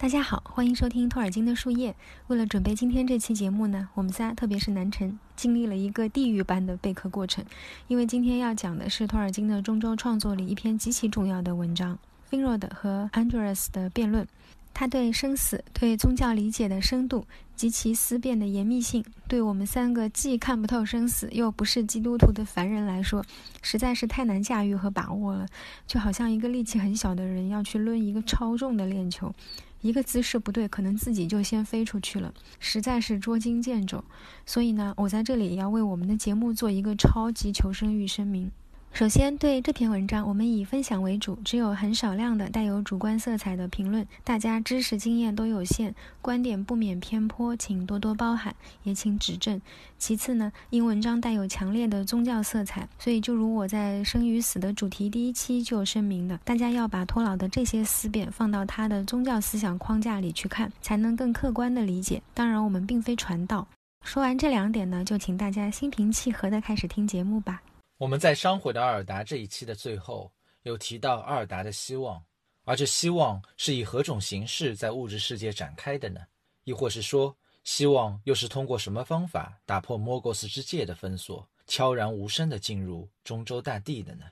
大家好，欢迎收听托尔金的树叶。为了准备今天这期节目呢，我们仨，特别是南辰，经历了一个地狱般的备课过程。因为今天要讲的是托尔金的中周创作里一篇极其重要的文章—— Finrod 和 Andreas 的辩论。他对生死、对宗教理解的深度及其思辨的严密性，对我们三个既看不透生死又不是基督徒的凡人来说，实在是太难驾驭和把握了。就好像一个力气很小的人要去抡一个超重的链球。一个姿势不对，可能自己就先飞出去了，实在是捉襟见肘。所以呢，我在这里也要为我们的节目做一个超级求生欲声明。首先，对这篇文章，我们以分享为主，只有很少量的带有主观色彩的评论，大家知识经验都有限，观点不免偏颇，请多多包涵，也请指正。其次呢，因文章带有强烈的宗教色彩，所以就如我在生与死的主题第一期就声明的，大家要把托老的这些思辨放到他的宗教思想框架里去看，才能更客观的理解。当然，我们并非传道。说完这两点呢，就请大家心平气和的开始听节目吧。我们在《伤毁的阿尔达》这一期的最后有提到阿尔达的希望，而这希望是以何种形式在物质世界展开的呢？亦或是说，希望又是通过什么方法打破莫戈斯之界的封锁，悄然无声地进入中州大地的呢？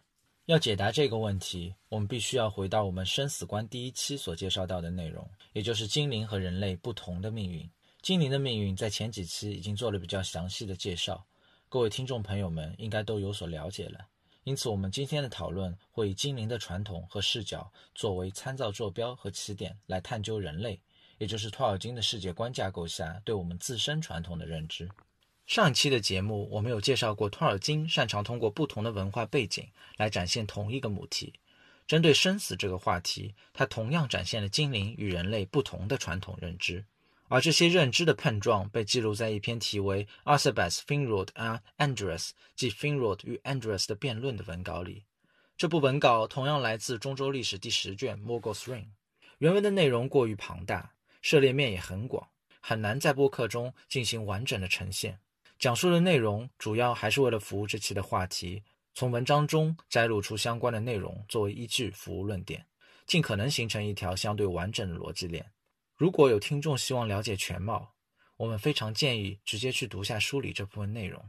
要解答这个问题，我们必须要回到我们生死观第一期所介绍到的内容，也就是精灵和人类不同的命运。精灵的命运在前几期已经做了比较详细的介绍。各位听众朋友们应该都有所了解了，因此我们今天的讨论会以精灵的传统和视角作为参照坐标和起点，来探究人类，也就是托尔金的世界观架构下对我们自身传统的认知。上一期的节目我们有介绍过，托尔金擅长通过不同的文化背景来展现同一个母题。针对生死这个话题，他同样展现了精灵与人类不同的传统认知。而这些认知的碰撞被记录在一篇题为《Arthebas Finrod and andres》即 Finrod 与 andres 的辩论的文稿里。这部文稿同样来自中州历史第十卷《Morgoth Reign》。原文的内容过于庞大，涉猎面也很广，很难在播客中进行完整的呈现。讲述的内容主要还是为了服务这期的话题，从文章中摘录出相关的内容作为依据服务论点，尽可能形成一条相对完整的逻辑链。如果有听众希望了解全貌，我们非常建议直接去读下书里这部分内容。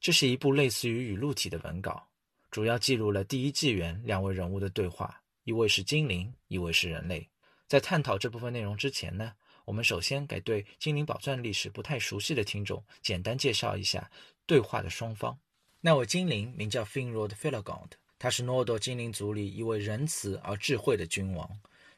这是一部类似于语录体的文稿，主要记录了第一纪元两位人物的对话，一位是精灵，一位是人类。在探讨这部分内容之前呢，我们首先给对精灵宝钻历史不太熟悉的听众简单介绍一下对话的双方。那位精灵名叫 Finrod Felagund，他是诺多精灵族里一位仁慈而智慧的君王。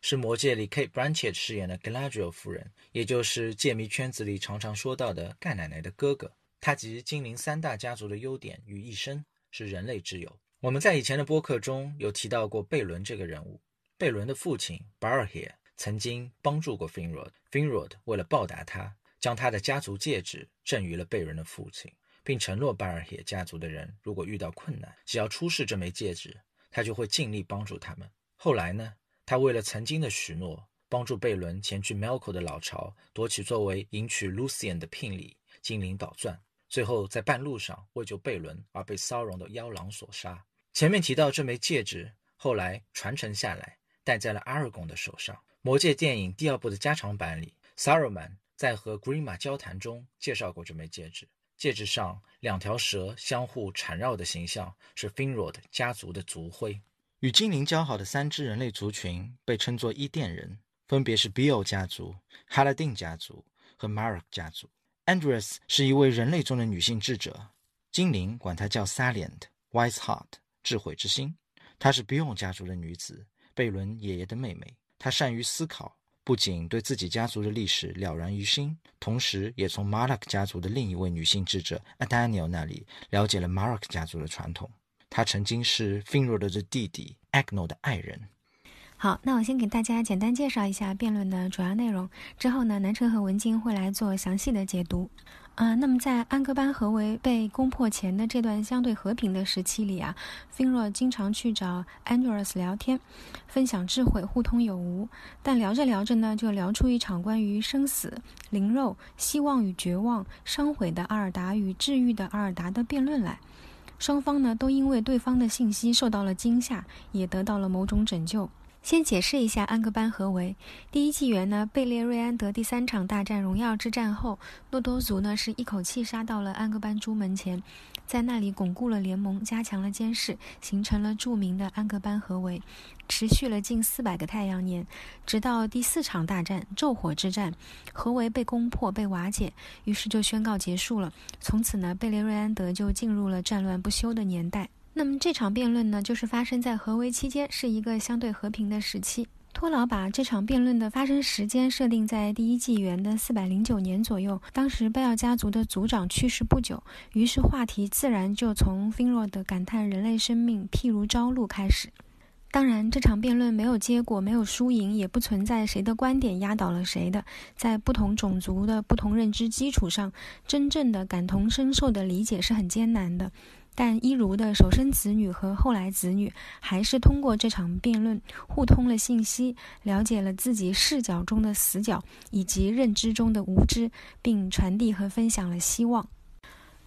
是魔戒里 Kate Blanchett 饰演的 Galadriel 夫人，也就是戒迷圈子里常常说到的盖奶奶的哥哥。他集精灵三大家族的优点于一身，是人类之友。我们在以前的播客中有提到过贝伦这个人物。贝伦的父亲 Barahir 曾经帮助过 Finrod，Finrod 为了报答他，将他的家族戒指赠予了贝伦的父亲，并承诺 Barahir 家族的人如果遇到困难，只要出示这枚戒指，他就会尽力帮助他们。后来呢？他为了曾经的许诺，帮助贝伦前去 melko 的老巢夺取作为迎娶 Lucian 的聘礼精灵宝钻，最后在半路上为救贝伦而被骚容的妖狼所杀。前面提到这枚戒指后来传承下来，戴在了阿尔贡的手上。魔戒电影第二部的加长版里，Saruman 在和 Grima 交谈中介绍过这枚戒指，戒指上两条蛇相互缠绕的形象是 Finrod 家族的族徽。与精灵交好的三支人类族群被称作伊甸人，分别是 Beal 家族、哈拉丁家族和 Mark 家族。Andres 是一位人类中的女性智者，精灵管她叫 Salient（Wise Heart，智慧之心）。她是 Beal 家族的女子，贝伦爷爷的妹妹。她善于思考，不仅对自己家族的历史了然于心，同时也从 Mark 家族的另一位女性智者 Adaniel 那里了解了 Mark 家族的传统。他曾经是 Finrod 的弟弟 Agno 的爱人。好，那我先给大家简单介绍一下辩论的主要内容。之后呢，南城和文静会来做详细的解读。啊，那么在安格班合围被攻破前的这段相对和平的时期里啊，Finro 经常去找 Andreas 聊天，分享智慧，互通有无。但聊着聊着呢，就聊出一场关于生死、灵肉、希望与绝望、伤毁的阿尔达与治愈的阿尔达的辩论来。双方呢都因为对方的信息受到了惊吓，也得到了某种拯救。先解释一下安格班合围。第一纪元呢，贝列瑞安德第三场大战荣耀之战后，诺多族呢是一口气杀到了安格班朱门前，在那里巩固了联盟，加强了监视，形成了著名的安格班合围，持续了近四百个太阳年，直到第四场大战——昼火之战，合围被攻破、被瓦解，于是就宣告结束了。从此呢，贝列瑞安德就进入了战乱不休的年代。那么这场辩论呢，就是发生在合围期间，是一个相对和平的时期。托劳把这场辩论的发生时间设定在第一纪元的四百零九年左右。当时贝奥家族的族长去世不久，于是话题自然就从菲若的感叹人类生命譬如朝露开始。当然，这场辩论没有结果，没有输赢，也不存在谁的观点压倒了谁的。在不同种族的不同认知基础上，真正的感同身受的理解是很艰难的。但伊如的首生子女和后来子女还是通过这场辩论互通了信息，了解了自己视角中的死角以及认知中的无知，并传递和分享了希望。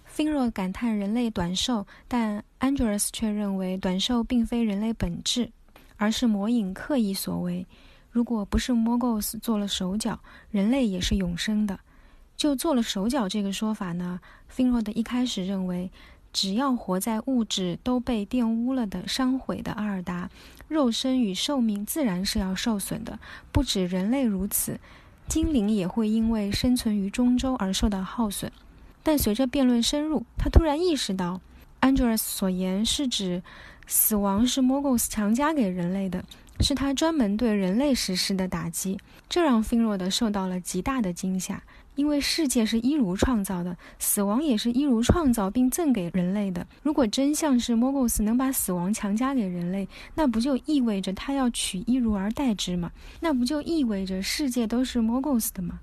菲若感叹人类短寿，但安吉尔斯却认为短寿并非人类本质，而是魔影刻意所为。如果不是莫戈斯做了手脚，人类也是永生的。就做了手脚这个说法呢？菲若的一开始认为。只要活在物质都被玷污了的伤毁的阿尔达，肉身与寿命自然是要受损的。不止人类如此，精灵也会因为生存于中州而受到耗损。但随着辩论深入，他突然意识到，安吉尔斯所言是指死亡是莫戈斯强加给人类的，是他专门对人类实施的打击。这让菲若德受到了极大的惊吓。因为世界是一如创造的，死亡也是一如创造并赠给人类的。如果真相是莫戈斯能把死亡强加给人类，那不就意味着他要取一如而代之吗？那不就意味着世界都是莫戈斯的吗？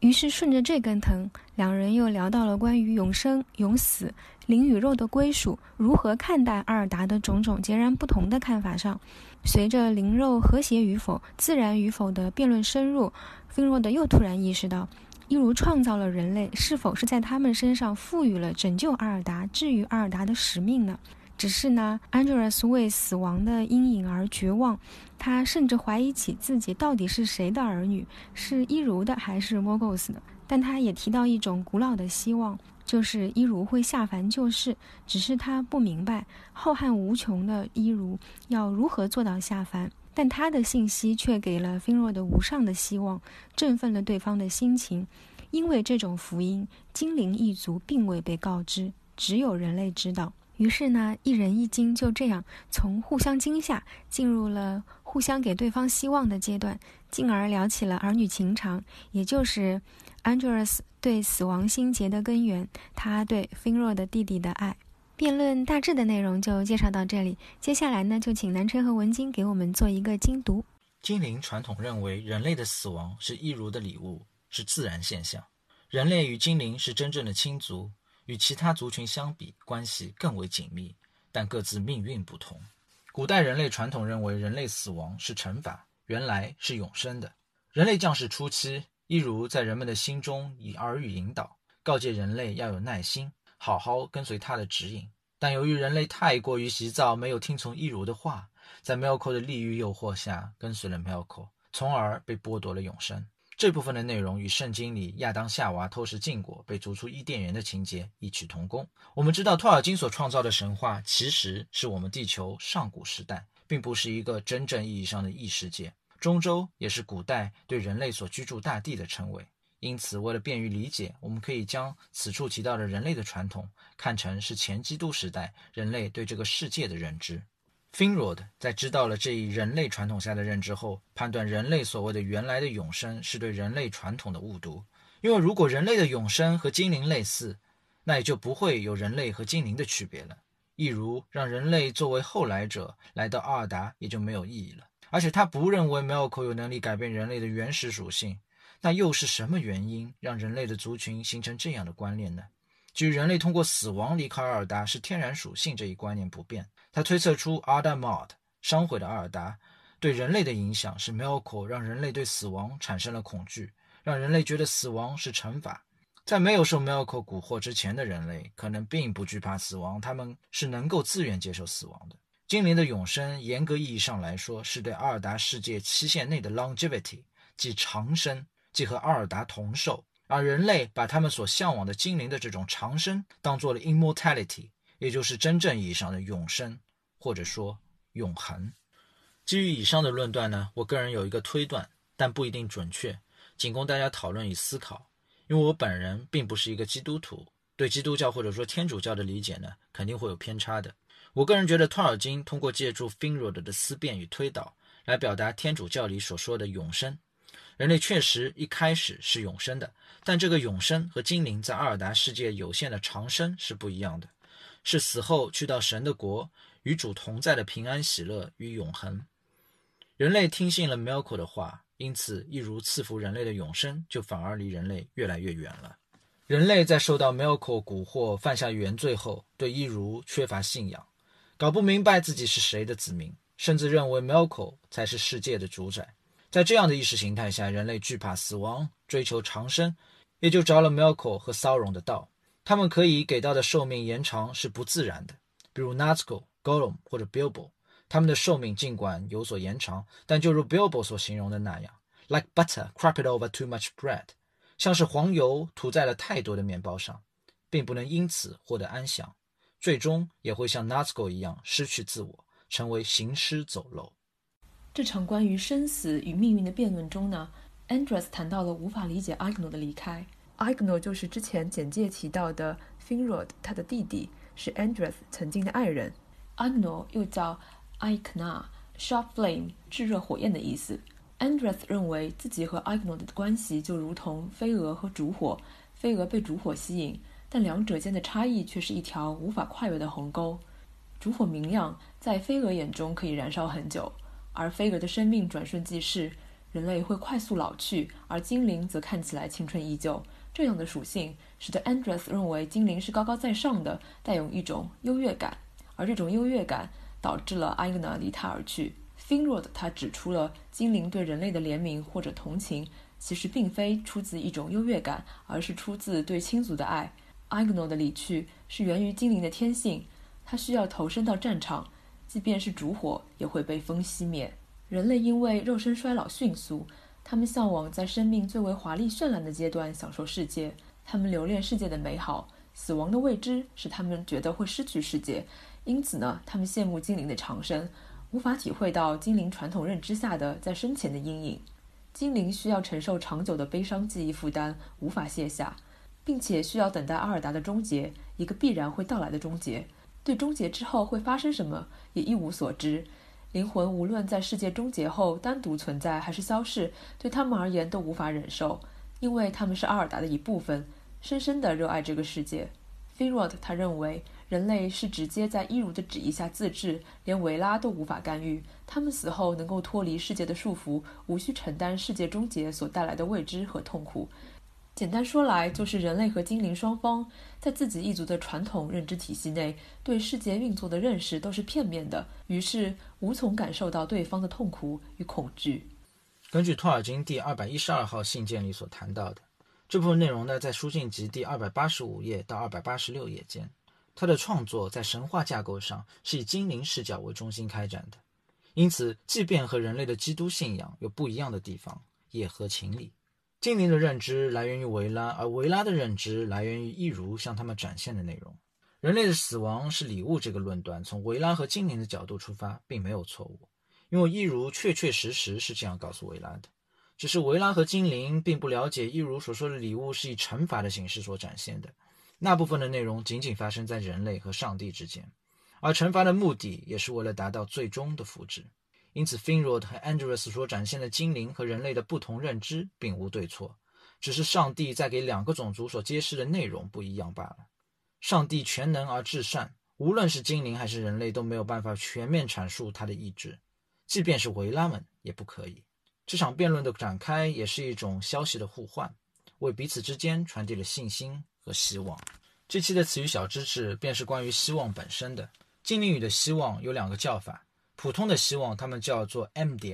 于是顺着这根藤，两人又聊到了关于永生、永死、灵与肉的归属，如何看待阿尔达的种种截然不同的看法上。随着灵肉和谐与否、自然与否的辩论深入，菲若德又突然意识到。一如创造了人类，是否是在他们身上赋予了拯救阿尔达、治愈阿尔达的使命呢？只是呢，安吉尔斯为死亡的阴影而绝望，他甚至怀疑起自己到底是谁的儿女，是伊如的还是莫戈斯的。但他也提到一种古老的希望，就是伊如会下凡救世，只是他不明白浩瀚无穷的伊如要如何做到下凡。但他的信息却给了菲若的无上的希望，振奋了对方的心情。因为这种福音，精灵一族并未被告知，只有人类知道。于是呢，一人一惊就这样从互相惊吓进入了互相给对方希望的阶段，进而聊起了儿女情长，也就是安吉尔斯对死亡心结的根源，他对菲若的弟弟的爱。辩论大致的内容就介绍到这里，接下来呢，就请南辰和文晶给我们做一个精读。精灵传统认为，人类的死亡是一如的礼物，是自然现象。人类与精灵是真正的亲族，与其他族群相比，关系更为紧密，但各自命运不同。古代人类传统认为，人类死亡是惩罚，原来是永生的。人类降世初期，一如在人们的心中以耳语引导，告诫人类要有耐心。好好跟随他的指引，但由于人类太过于急躁，没有听从一如的话，在 m e l k o 的利欲诱惑下，跟随了 m e l k o 从而被剥夺了永生。这部分的内容与圣经里亚当夏娃偷食禁果被逐出伊甸园的情节异曲同工。我们知道托尔金所创造的神话其实是我们地球上古时代，并不是一个真正意义上的异世界。中州也是古代对人类所居住大地的称谓。因此，为了便于理解，我们可以将此处提到的人类的传统看成是前基督时代人类对这个世界的认知。Finrod 在知道了这一人类传统下的认知后，判断人类所谓的原来的永生是对人类传统的误读。因为如果人类的永生和精灵类似，那也就不会有人类和精灵的区别了。一如让人类作为后来者来到阿尔达，也就没有意义了。而且他不认为 Melko 有能力改变人类的原始属性。那又是什么原因让人类的族群形成这样的观念呢？据人类通过死亡离开阿尔达是天然属性这一观念不变，他推测出阿达 mod 伤毁的阿尔达对人类的影响是 Melko 让人类对死亡产生了恐惧，让人类觉得死亡是惩罚。在没有受 Melko 蛊惑之前的人类可能并不惧怕死亡，他们是能够自愿接受死亡的。精灵的永生，严格意义上来说，是对阿尔达世界期限内的 longevity，即长生，即和阿尔达同寿。而人类把他们所向往的精灵的这种长生，当做了 immortality，也就是真正意义上的永生，或者说永恒。基于以上的论断呢，我个人有一个推断，但不一定准确，仅供大家讨论与思考。因为我本人并不是一个基督徒，对基督教或者说天主教的理解呢，肯定会有偏差的。我个人觉得，托尔金通过借助 Finrod 的思辨与推导，来表达天主教里所说的永生。人类确实一开始是永生的，但这个永生和精灵在阿尔达世界有限的长生是不一样的，是死后去到神的国，与主同在的平安喜乐与永恒。人类听信了 m e l k o 的话，因此一如赐福人类的永生，就反而离人类越来越远了。人类在受到 m e l k o 蛊惑，犯下原罪后，对一如缺乏信仰。搞不明白自己是谁的子民，甚至认为 Melko 才是世界的主宰。在这样的意识形态下，人类惧怕死亡，追求长生，也就着了 Melko 和 Sauron 的道。他们可以给到的寿命延长是不自然的，比如 Nazgul、Gollum 或者 Bilbo，他们的寿命尽管有所延长，但就如 Bilbo 所形容的那样，like butter crapped over too much bread，像是黄油涂在了太多的面包上，并不能因此获得安详。最终也会像 Nazgul 一样失去自我，成为行尸走肉。这场关于生死与命运的辩论中呢，Andres 谈到了无法理解 Ignor 的离开。Ignor 就是之前简介提到的 Finrod，他的弟弟是 Andres 曾经的爱人。Ignor 又叫 Ikna，Sharp Flame，炙热火焰的意思。Andres 认为自己和 Ignor 的关系就如同飞蛾和烛火，飞蛾被烛火吸引。但两者间的差异却是一条无法跨越的鸿沟。烛火明亮，在飞蛾眼中可以燃烧很久，而飞蛾的生命转瞬即逝，人类会快速老去，而精灵则看起来青春依旧。这样的属性使得 Andres 认为精灵是高高在上的，带有一种优越感，而这种优越感导致了 Igna 离他而去。Finrod 他指出了精灵对人类的怜悯或者同情，其实并非出自一种优越感，而是出自对亲族的爱。Igno 的离去是源于精灵的天性，它需要投身到战场，即便是烛火也会被风熄灭。人类因为肉身衰老迅速，他们向往在生命最为华丽绚烂的阶段享受世界，他们留恋世界的美好。死亡的未知使他们觉得会失去世界，因此呢，他们羡慕精灵的长生，无法体会到精灵传统认知下的在生前的阴影。精灵需要承受长久的悲伤记忆负担，无法卸下。并且需要等待阿尔达的终结，一个必然会到来的终结。对终结之后会发生什么也一无所知。灵魂无论在世界终结后单独存在还是消逝，对他们而言都无法忍受，因为他们是阿尔达的一部分，深深地热爱这个世界。Finrod 他认为人类是直接在伊如的旨意下自治，连维拉都无法干预。他们死后能够脱离世界的束缚，无需承担世界终结所带来的未知和痛苦。简单说来，就是人类和精灵双方在自己一族的传统认知体系内，对世界运作的认识都是片面的，于是无从感受到对方的痛苦与恐惧。根据托尔金第二百一十二号信件里所谈到的这部分内容呢，在书信集第二百八十五页到二百八十六页间，他的创作在神话架构上是以精灵视角为中心开展的，因此，即便和人类的基督信仰有不一样的地方，也合情理。精灵的认知来源于维拉，而维拉的认知来源于一如向他们展现的内容。人类的死亡是礼物这个论断，从维拉和精灵的角度出发，并没有错误，因为一如确确实实是这样告诉维拉的。只是维拉和精灵并不了解一如所说的礼物是以惩罚的形式所展现的，那部分的内容仅仅发生在人类和上帝之间，而惩罚的目的也是为了达到最终的福祉。因此，Finrod 和 Andros 所展现的精灵和人类的不同认知并无对错，只是上帝在给两个种族所揭示的内容不一样罢了。上帝全能而至善，无论是精灵还是人类都没有办法全面阐述他的意志，即便是维拉们也不可以。这场辩论的展开也是一种消息的互换，为彼此之间传递了信心和希望。这期的词语小知识便是关于希望本身的。精灵语的希望有两个叫法。普通的希望，他们叫做 M D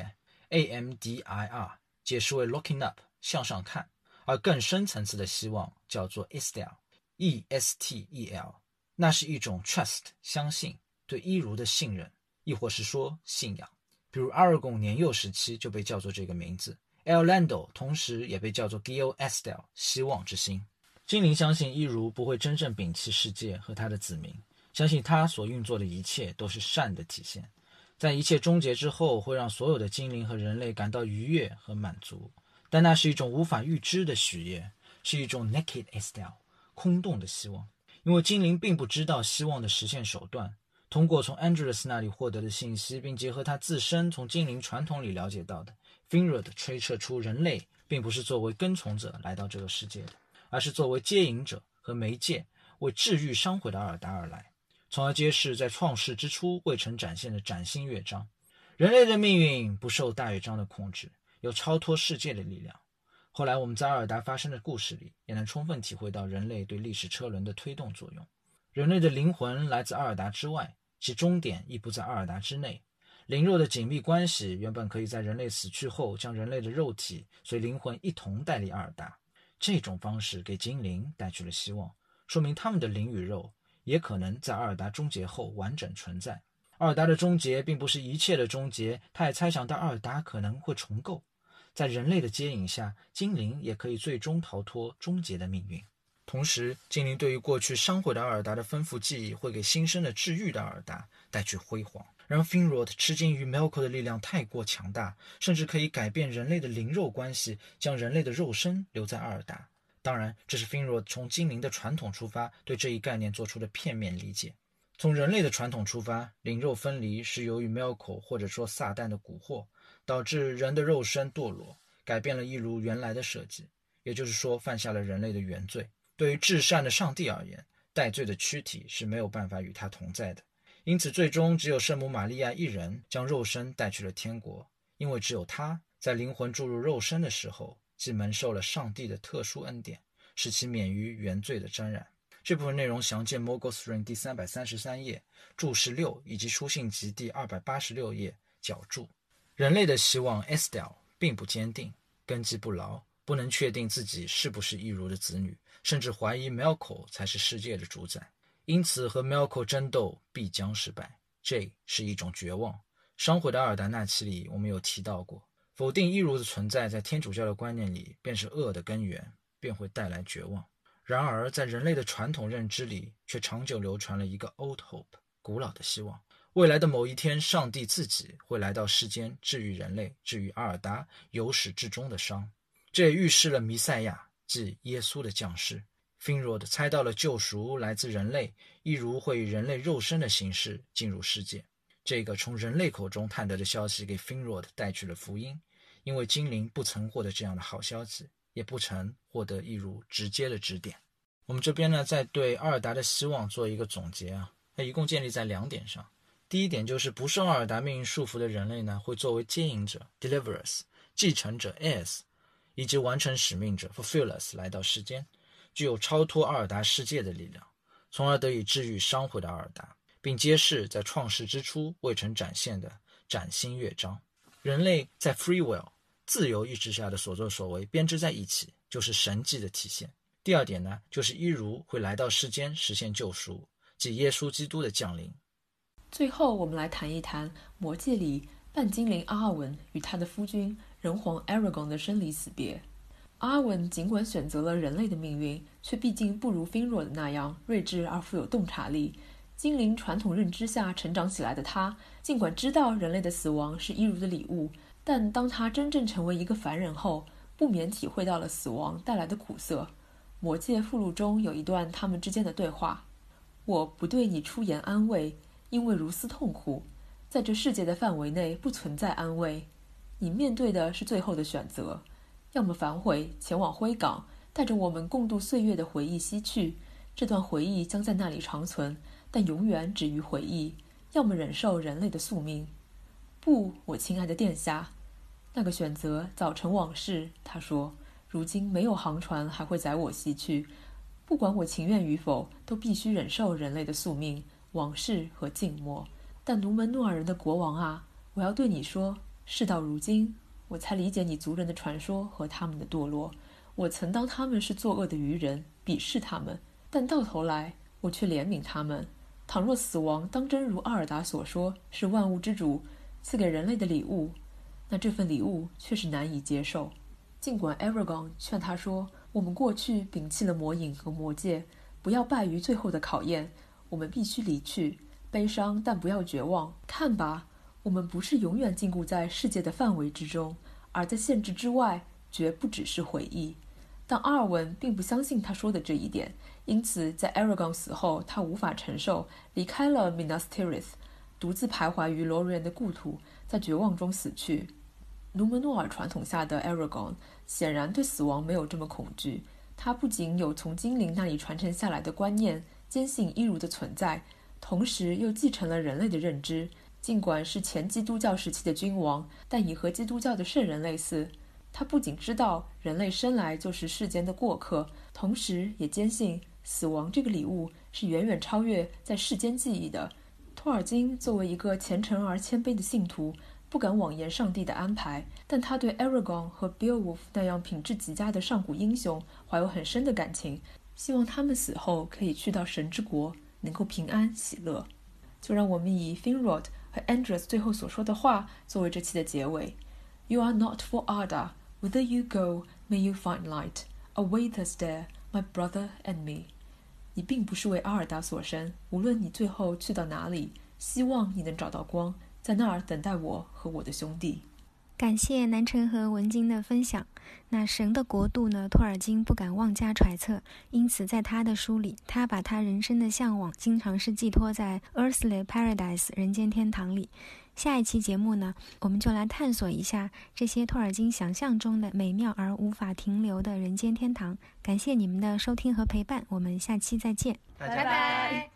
A M D I R，解释为 looking up，向上看；而更深层次的希望叫做 Estel，E S T E L，那是一种 trust，相信对一如的信任，亦或是说信仰。比如阿尔贡年幼时期就被叫做这个名字，El Lando 同时也被叫做 Gil Estel，希望之星。精灵相信伊如不会真正摒弃世界和他的子民，相信他所运作的一切都是善的体现，在一切终结之后会让所有的精灵和人类感到愉悦和满足。但那是一种无法预知的许愿，是一种 naked Estel，空洞的希望，因为精灵并不知道希望的实现手段。通过从 Andreas 那里获得的信息，并结合他自身从精灵传统里了解到的，Finrod 推测出人类并不是作为跟从者来到这个世界的。而是作为接引者和媒介，为治愈伤毁的阿尔达而来，从而揭示在创世之初未曾展现的崭新乐章。人类的命运不受大乐章的控制，有超脱世界的力量。后来我们在阿尔达发生的故事里，也能充分体会到人类对历史车轮的推动作用。人类的灵魂来自阿尔达之外，其终点亦不在阿尔达之内。灵肉的紧密关系原本可以在人类死去后，将人类的肉体随灵魂一同带离阿尔达。这种方式给精灵带去了希望，说明他们的灵与肉也可能在阿尔达终结后完整存在。阿尔达的终结并不是一切的终结，他也猜想到阿尔达可能会重构，在人类的接引下，精灵也可以最终逃脱终结的命运。同时，精灵对于过去伤毁的阿尔达的丰富记忆，会给新生的治愈的阿尔达带去辉煌。然而 Finrod 吃惊于 Melkor 的力量太过强大，甚至可以改变人类的灵肉关系，将人类的肉身留在阿尔达。当然，这是 Finro 从精灵的传统出发对这一概念做出的片面理解。从人类的传统出发，灵肉分离是由于 Melko 或者说撒旦的蛊惑，导致人的肉身堕落，改变了一如原来的设计，也就是说犯下了人类的原罪。对于至善的上帝而言，带罪的躯体是没有办法与他同在的。因此，最终只有圣母玛利亚一人将肉身带去了天国，因为只有她在灵魂注入肉身的时候，即蒙受了上帝的特殊恩典，使其免于原罪的沾染。这部分内容详见《Mogos Ring》第三百三十三页注释六以及书信集第二百八十六页脚注。人类的希望 Estel 并不坚定，根基不牢，不能确定自己是不是易如的子女，甚至怀疑 Melko 才是世界的主宰。因此，和 Melko 争斗必将失败。这是一种绝望。伤毁的阿尔达纳奇里，我们有提到过，否定一如的存在，在天主教的观念里，便是恶的根源，便会带来绝望。然而，在人类的传统认知里，却长久流传了一个 Old Hope，古老的希望：未来的某一天，上帝自己会来到世间，治愈人类，治愈阿尔达由始至终的伤。这也预示了弥赛亚，即耶稣的降世。Finrod 猜到了救赎来自人类，一如会以人类肉身的形式进入世界。这个从人类口中探得的消息给 Finrod 带去了福音，因为精灵不曾获得这样的好消息，也不曾获得一如直接的指点。我们这边呢，在对阿尔达的希望做一个总结啊，它一共建立在两点上。第一点就是不受阿尔达命运束缚的人类呢，会作为接引者 （Deliverers）、继承者 As，以及完成使命者 （Fulfillers） 来到世间。具有超脱阿尔达世界的力量，从而得以治愈伤毁的阿尔达，并揭示在创世之初未曾展现的崭新乐章。人类在 free will 自由意志下的所作所为编织在一起，就是神迹的体现。第二点呢，就是一如会来到世间实现救赎，即耶稣基督的降临。最后，我们来谈一谈魔戒里半精灵阿尔文与他的夫君人皇 Aragon 的生离死别。阿文尽管选择了人类的命运，却毕竟不如菲若的那样睿智而富有洞察力。精灵传统认知下成长起来的他，尽管知道人类的死亡是一如的礼物，但当他真正成为一个凡人后，不免体会到了死亡带来的苦涩。魔戒附录中有一段他们之间的对话：“我不对你出言安慰，因为如斯痛苦，在这世界的范围内不存在安慰。你面对的是最后的选择。”要么反悔，前往灰港，带着我们共度岁月的回忆西去，这段回忆将在那里长存，但永远止于回忆；要么忍受人类的宿命。不，我亲爱的殿下，那个选择早成往事。他说：“如今没有航船还会载我西去，不管我情愿与否，都必须忍受人类的宿命、往事和静默。但奴门诺尔人的国王啊，我要对你说，事到如今。”我才理解你族人的传说和他们的堕落。我曾当他们是作恶的愚人，鄙视他们，但到头来我却怜悯他们。倘若死亡当真如阿尔达所说是万物之主赐给人类的礼物，那这份礼物却是难以接受。尽管 Aragon 劝他说：“我们过去摒弃了魔影和魔戒，不要败于最后的考验。我们必须离去，悲伤但不要绝望。看吧，我们不是永远禁锢在世界的范围之中，而在限制之外，绝不只是回忆。”但阿尔文并不相信他说的这一点，因此在 Aragon 死后，他无法承受，离开了 Minas Tirith，独自徘徊于罗瑞安的故土，在绝望中死去。努门诺尔传统下的 Aragon 显然对死亡没有这么恐惧，他不仅有从精灵那里传承下来的观念，坚信伊如的存在，同时又继承了人类的认知。尽管是前基督教时期的君王，但已和基督教的圣人类似。他不仅知道人类生来就是世间的过客，同时也坚信死亡这个礼物是远远超越在世间记忆的。托尔金作为一个虔诚而谦卑的信徒，不敢妄言上帝的安排，但他对 Aragon 和 Beowulf 那样品质极佳的上古英雄怀有很深的感情，希望他们死后可以去到神之国，能够平安喜乐。就让我们以 Finrod 和 Andros 最后所说的话作为这期的结尾：“You are not for Arda。” Whither you go, may you find light. Await us there, my brother and me. 你并不是为阿尔达所生，无论你最后去到哪里，希望你能找到光，在那儿等待我和我的兄弟。感谢南辰和文晶的分享。那神的国度呢？托尔金不敢妄加揣测，因此在他的书里，他把他人生的向往经常是寄托在 Earthly Paradise 人间天堂里。下一期节目呢，我们就来探索一下这些托尔金想象中的美妙而无法停留的人间天堂。感谢你们的收听和陪伴，我们下期再见，拜拜。